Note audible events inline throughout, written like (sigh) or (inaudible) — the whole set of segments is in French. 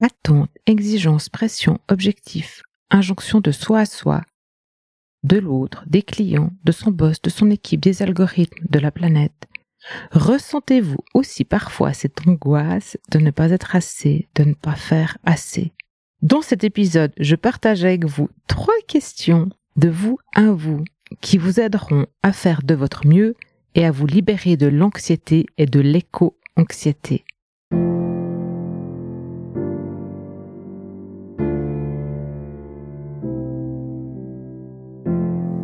Attente, exigence, pression, objectif, injonction de soi à soi, de l'autre, des clients, de son boss, de son équipe, des algorithmes, de la planète. Ressentez-vous aussi parfois cette angoisse de ne pas être assez, de ne pas faire assez Dans cet épisode, je partage avec vous trois questions de vous à vous qui vous aideront à faire de votre mieux et à vous libérer de l'anxiété et de l'éco-anxiété.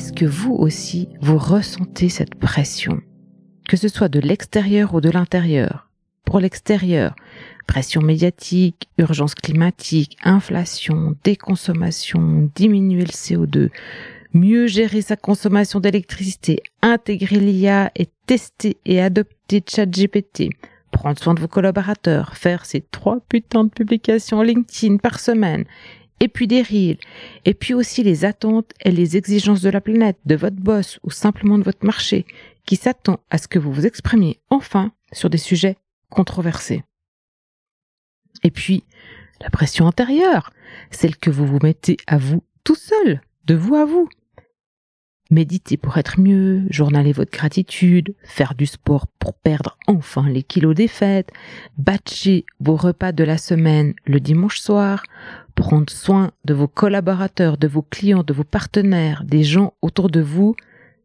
Est-ce que vous aussi, vous ressentez cette pression? Que ce soit de l'extérieur ou de l'intérieur. Pour l'extérieur, pression médiatique, urgence climatique, inflation, déconsommation, diminuer le CO2, mieux gérer sa consommation d'électricité, intégrer l'IA et tester et adopter ChatGPT, prendre soin de vos collaborateurs, faire ces trois putains de publications LinkedIn par semaine, et puis des reels, et puis aussi les attentes et les exigences de la planète, de votre boss ou simplement de votre marché, qui s'attend à ce que vous vous exprimiez enfin sur des sujets controversés. Et puis, la pression intérieure, celle que vous vous mettez à vous tout seul, de vous à vous. Méditez pour être mieux, journaler votre gratitude, faire du sport pour perdre enfin les kilos des fêtes, batcher vos repas de la semaine le dimanche soir, prendre soin de vos collaborateurs, de vos clients, de vos partenaires, des gens autour de vous,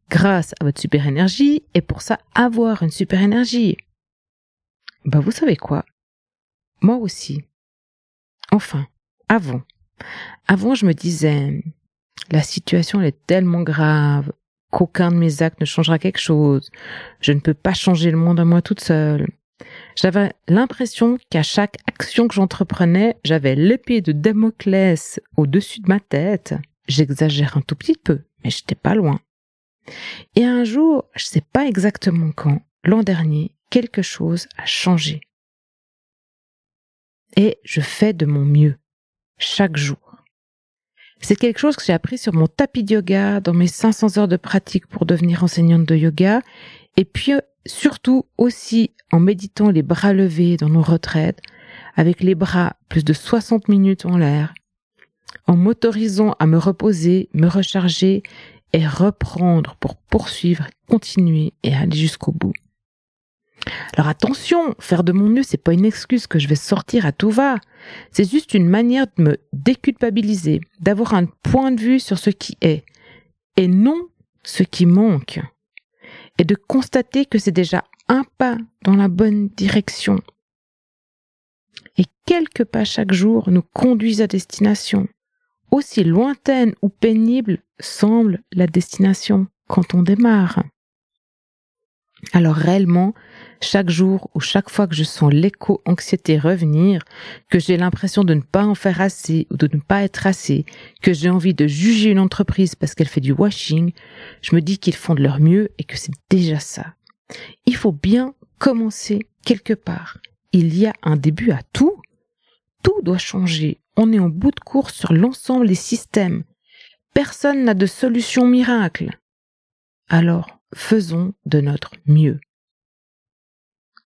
grâce à votre super énergie, et pour ça avoir une super énergie. Bah vous savez quoi? Moi aussi. Enfin, avant. Avant, je me disais, la situation est tellement grave qu'aucun de mes actes ne changera quelque chose. Je ne peux pas changer le monde à moi toute seule. J'avais l'impression qu'à chaque action que j'entreprenais, j'avais l'épée de Damoclès au-dessus de ma tête. J'exagère un tout petit peu, mais j'étais pas loin. Et un jour, je sais pas exactement quand, l'an dernier, quelque chose a changé et je fais de mon mieux chaque jour. C'est quelque chose que j'ai appris sur mon tapis de yoga dans mes 500 heures de pratique pour devenir enseignante de yoga et puis euh, surtout aussi en méditant les bras levés dans nos retraites avec les bras plus de 60 minutes en l'air en m'autorisant à me reposer, me recharger et reprendre pour poursuivre, continuer et aller jusqu'au bout. Alors attention, faire de mon mieux, c'est pas une excuse que je vais sortir à tout va. C'est juste une manière de me déculpabiliser, d'avoir un point de vue sur ce qui est, et non ce qui manque. Et de constater que c'est déjà un pas dans la bonne direction. Et quelques pas chaque jour nous conduisent à destination. Aussi lointaine ou pénible semble la destination quand on démarre. Alors réellement, chaque jour ou chaque fois que je sens l'éco-anxiété revenir, que j'ai l'impression de ne pas en faire assez ou de ne pas être assez, que j'ai envie de juger une entreprise parce qu'elle fait du washing, je me dis qu'ils font de leur mieux et que c'est déjà ça. Il faut bien commencer quelque part. Il y a un début à tout. Tout doit changer. On est en bout de course sur l'ensemble des systèmes. Personne n'a de solution miracle. Alors, faisons de notre mieux.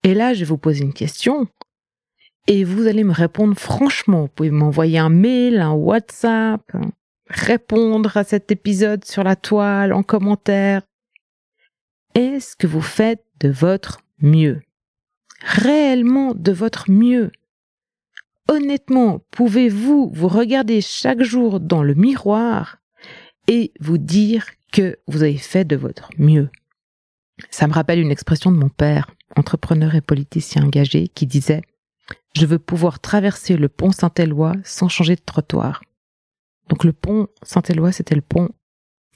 Et là, je vais vous poser une question et vous allez me répondre franchement. Vous pouvez m'envoyer un mail, un WhatsApp, répondre à cet épisode sur la toile, en commentaire. Est-ce que vous faites de votre mieux? Réellement de votre mieux? Honnêtement, pouvez-vous vous regarder chaque jour dans le miroir et vous dire que vous avez fait de votre mieux? Ça me rappelle une expression de mon père, entrepreneur et politicien engagé, qui disait Je veux pouvoir traverser le pont Saint-Éloi sans changer de trottoir. Donc le pont Saint-Éloi, c'était le pont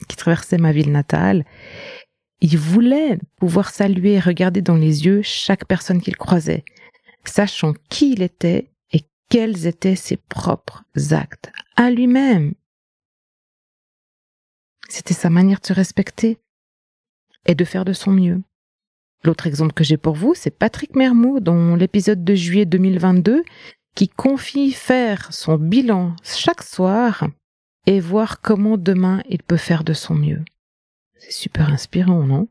qui traversait ma ville natale. Il voulait pouvoir saluer et regarder dans les yeux chaque personne qu'il croisait, sachant qui il était et quels étaient ses propres actes à lui-même. C'était sa manière de se respecter et de faire de son mieux. L'autre exemple que j'ai pour vous, c'est Patrick Mermot, dans l'épisode de juillet 2022, qui confie faire son bilan chaque soir et voir comment demain il peut faire de son mieux. C'est super inspirant, non?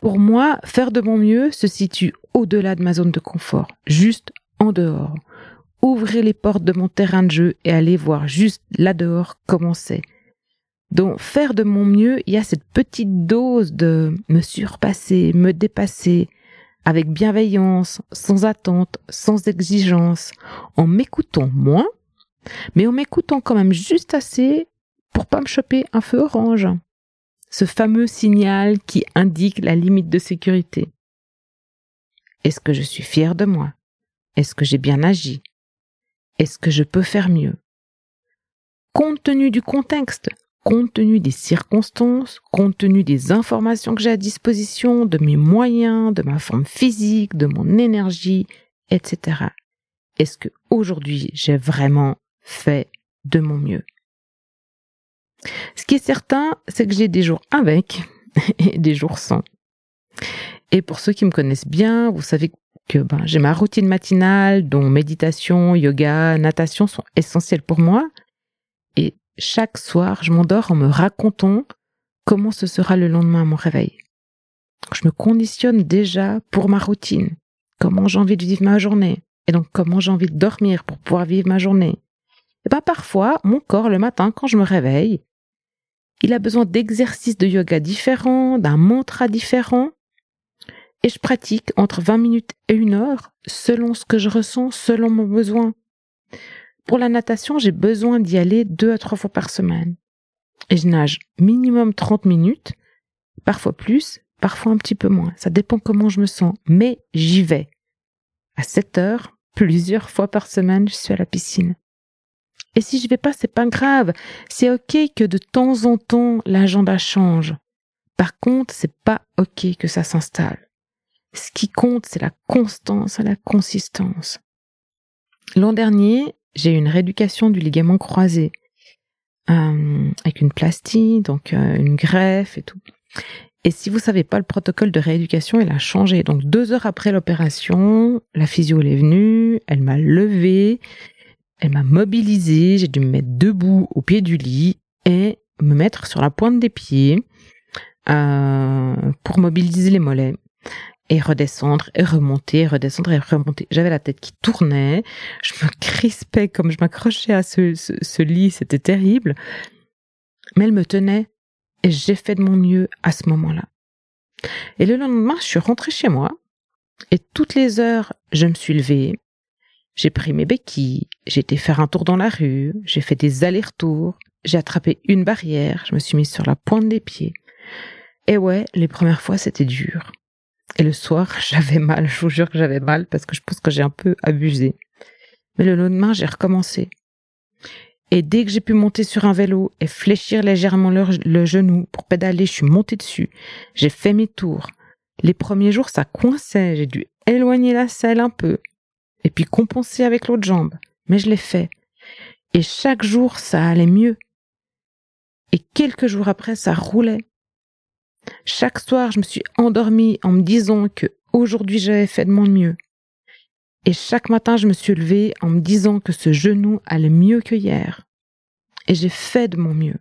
Pour moi, faire de mon mieux se situe au-delà de ma zone de confort, juste en dehors. Ouvrir les portes de mon terrain de jeu et aller voir juste là dehors comment c'est. Donc faire de mon mieux, il y a cette petite dose de me surpasser, me dépasser, avec bienveillance, sans attente, sans exigence, en m'écoutant moins, mais en m'écoutant quand même juste assez pour pas me choper un feu orange. Ce fameux signal qui indique la limite de sécurité. Est-ce que je suis fier de moi? Est-ce que j'ai bien agi? Est-ce que je peux faire mieux? Compte tenu du contexte, compte tenu des circonstances, compte tenu des informations que j'ai à disposition, de mes moyens, de ma forme physique, de mon énergie, etc. Est-ce que aujourd'hui j'ai vraiment fait de mon mieux? Ce qui est certain, c'est que j'ai des jours avec (laughs) et des jours sans. Et pour ceux qui me connaissent bien, vous savez que ben, j'ai ma routine matinale dont méditation, yoga, natation sont essentiels pour moi. Chaque soir, je m'endors en me racontant comment ce sera le lendemain à mon réveil. Je me conditionne déjà pour ma routine, comment j'ai envie de vivre ma journée, et donc comment j'ai envie de dormir pour pouvoir vivre ma journée, et eh parfois, mon corps, le matin, quand je me réveille, il a besoin d'exercices de yoga différents, d'un mantra différent. Et je pratique entre 20 minutes et une heure selon ce que je ressens, selon mon besoin. Pour la natation, j'ai besoin d'y aller deux à trois fois par semaine. Et je nage minimum 30 minutes, parfois plus, parfois un petit peu moins. Ça dépend comment je me sens. Mais j'y vais. À 7 heures, plusieurs fois par semaine, je suis à la piscine. Et si je vais pas, c'est pas grave. C'est ok que de temps en temps l'agenda change. Par contre, c'est pas ok que ça s'installe. Ce qui compte, c'est la constance la consistance. L'an dernier, j'ai eu une rééducation du ligament croisé euh, avec une plastie, donc euh, une greffe et tout. Et si vous savez pas, le protocole de rééducation, il a changé. Donc deux heures après l'opération, la physio est venue, elle m'a levé elle m'a mobilisée, j'ai dû me mettre debout au pied du lit et me mettre sur la pointe des pieds euh, pour mobiliser les mollets et redescendre et remonter, redescendre et remonter. J'avais la tête qui tournait, je me crispais comme je m'accrochais à ce, ce lit, c'était terrible. Mais elle me tenait et j'ai fait de mon mieux à ce moment-là. Et le lendemain, je suis rentrée chez moi et toutes les heures, je me suis levée, j'ai pris mes béquilles, j'ai été faire un tour dans la rue, j'ai fait des allers-retours, j'ai attrapé une barrière, je me suis mise sur la pointe des pieds. Et ouais, les premières fois, c'était dur. Et le soir, (laughs) j'avais mal, je vous jure que j'avais mal parce que je pense que j'ai un peu abusé. Mais le lendemain, j'ai recommencé. Et dès que j'ai pu monter sur un vélo et fléchir légèrement le, genou pour pédaler, je suis montée dessus. J'ai fait mes tours. Les premiers jours, ça coinçait. J'ai dû éloigner la selle un peu et puis compenser avec l'autre jambe. Mais je l'ai fait. Et chaque jour, ça allait mieux. Et quelques jours après, ça roulait. Chaque soir, je me suis endormie en me disant que aujourd'hui j'avais fait de mon mieux. Et chaque matin, je me suis levée en me disant que ce genou allait mieux que hier. Et j'ai fait de mon mieux.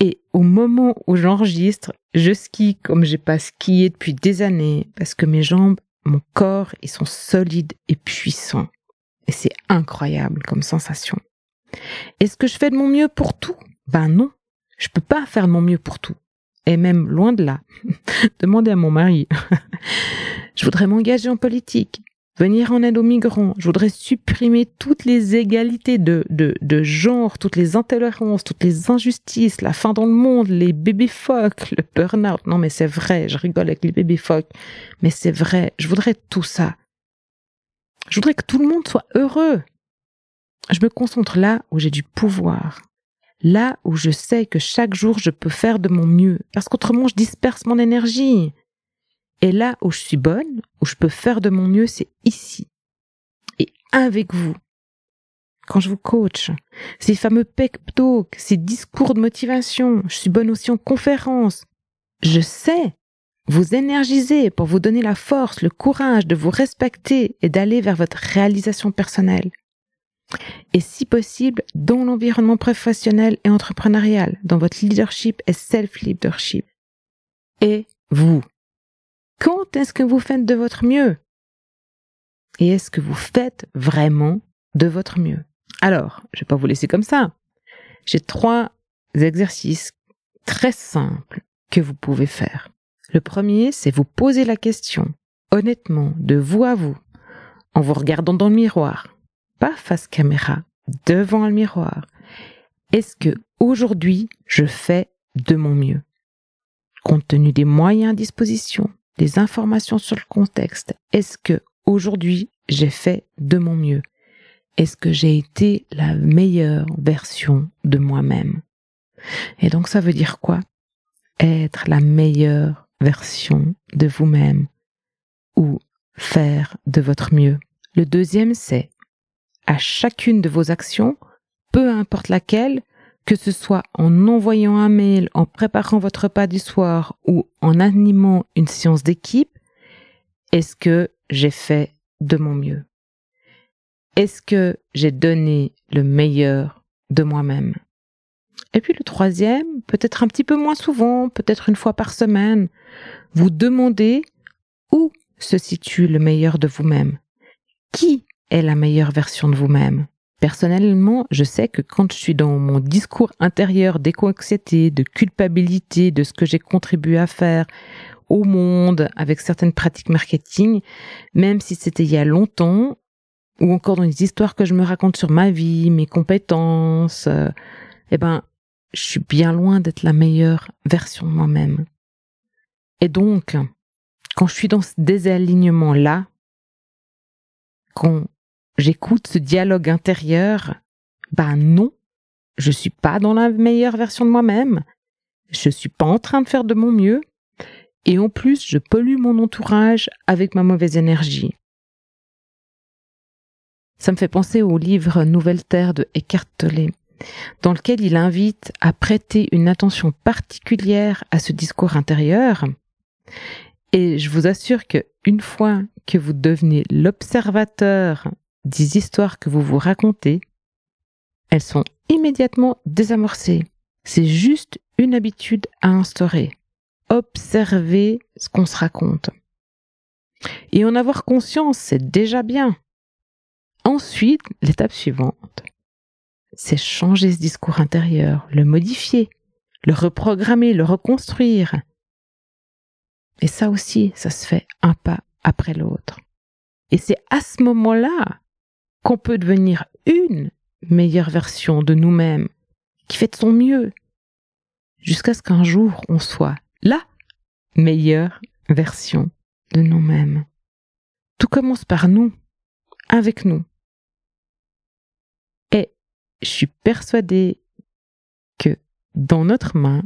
Et au moment où j'enregistre, je skie comme j'ai pas skié depuis des années parce que mes jambes mon corps, ils sont solides et puissants. Et c'est incroyable comme sensation. Est-ce que je fais de mon mieux pour tout? Ben non, je peux pas faire de mon mieux pour tout. Et même loin de là. (laughs) Demandez à mon mari. (laughs) je voudrais m'engager en politique, venir en aide aux migrants. Je voudrais supprimer toutes les égalités de, de, de genre, toutes les intolérances, toutes les injustices, la fin dans le monde, les bébés phoques, le burn-out. Non, mais c'est vrai, je rigole avec les bébés phoques. Mais c'est vrai, je voudrais tout ça. Je voudrais que tout le monde soit heureux. Je me concentre là où j'ai du pouvoir. Là où je sais que chaque jour je peux faire de mon mieux. Parce qu'autrement je disperse mon énergie. Et là où je suis bonne, où je peux faire de mon mieux, c'est ici. Et avec vous. Quand je vous coach, ces fameux pep talks, ces discours de motivation, je suis bonne aussi en conférence. Je sais vous énergiser pour vous donner la force, le courage de vous respecter et d'aller vers votre réalisation personnelle. Et si possible, dans l'environnement professionnel et entrepreneurial, dans votre leadership et self-leadership. Et vous, quand est-ce que vous faites de votre mieux? Et est-ce que vous faites vraiment de votre mieux? Alors, je vais pas vous laisser comme ça. J'ai trois exercices très simples que vous pouvez faire. Le premier, c'est vous poser la question, honnêtement, de vous à vous, en vous regardant dans le miroir, face caméra, devant le miroir. Est-ce que aujourd'hui je fais de mon mieux? Compte tenu des moyens à disposition, des informations sur le contexte, est-ce que aujourd'hui j'ai fait de mon mieux? Est-ce que j'ai été la meilleure version de moi-même? Et donc ça veut dire quoi? Être la meilleure version de vous-même ou faire de votre mieux? Le deuxième, c'est à chacune de vos actions, peu importe laquelle, que ce soit en envoyant un mail, en préparant votre repas du soir ou en animant une séance d'équipe, est-ce que j'ai fait de mon mieux? Est-ce que j'ai donné le meilleur de moi-même? Et puis le troisième, peut-être un petit peu moins souvent, peut-être une fois par semaine, vous demandez où se situe le meilleur de vous-même. Qui est la meilleure version de vous-même Personnellement, je sais que quand je suis dans mon discours intérieur d'éco-anxiété, de culpabilité, de ce que j'ai contribué à faire au monde avec certaines pratiques marketing, même si c'était il y a longtemps, ou encore dans les histoires que je me raconte sur ma vie, mes compétences, euh, eh ben, je suis bien loin d'être la meilleure version de moi-même. Et donc, quand je suis dans ce désalignement-là, quand j'écoute ce dialogue intérieur, ben non, je suis pas dans la meilleure version de moi-même. Je suis pas en train de faire de mon mieux. Et en plus, je pollue mon entourage avec ma mauvaise énergie. Ça me fait penser au livre Nouvelle Terre de Eckhart Tolle, dans lequel il invite à prêter une attention particulière à ce discours intérieur. Et je vous assure que une fois que vous devenez l'observateur des histoires que vous vous racontez, elles sont immédiatement désamorcées. C'est juste une habitude à instaurer. Observer ce qu'on se raconte. Et en avoir conscience, c'est déjà bien. Ensuite, l'étape suivante, c'est changer ce discours intérieur, le modifier, le reprogrammer, le reconstruire. Et ça aussi, ça se fait un pas après l'autre. Et c'est à ce moment-là qu'on peut devenir une meilleure version de nous-mêmes, qui fait de son mieux, jusqu'à ce qu'un jour on soit la meilleure version de nous-mêmes. Tout commence par nous, avec nous. Et je suis persuadée que dans notre main,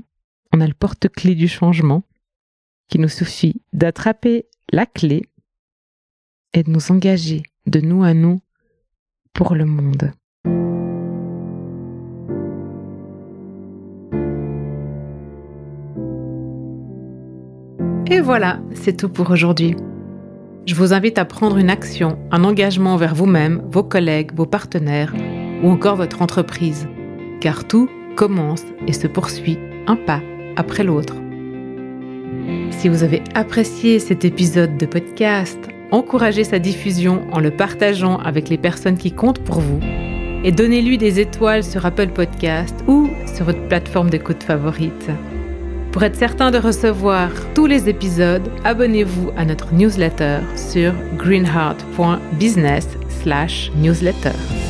on a le porte-clé du changement, qu'il nous suffit d'attraper la clé et de nous engager de nous à nous pour le monde. Et voilà, c'est tout pour aujourd'hui. Je vous invite à prendre une action, un engagement envers vous-même, vos collègues, vos partenaires ou encore votre entreprise, car tout commence et se poursuit un pas après l'autre. Si vous avez apprécié cet épisode de podcast, encouragez sa diffusion en le partageant avec les personnes qui comptent pour vous et donnez-lui des étoiles sur Apple Podcast ou sur votre plateforme d'écoute favorite. Pour être certain de recevoir tous les épisodes, abonnez-vous à notre newsletter sur greenheart.business/newsletter.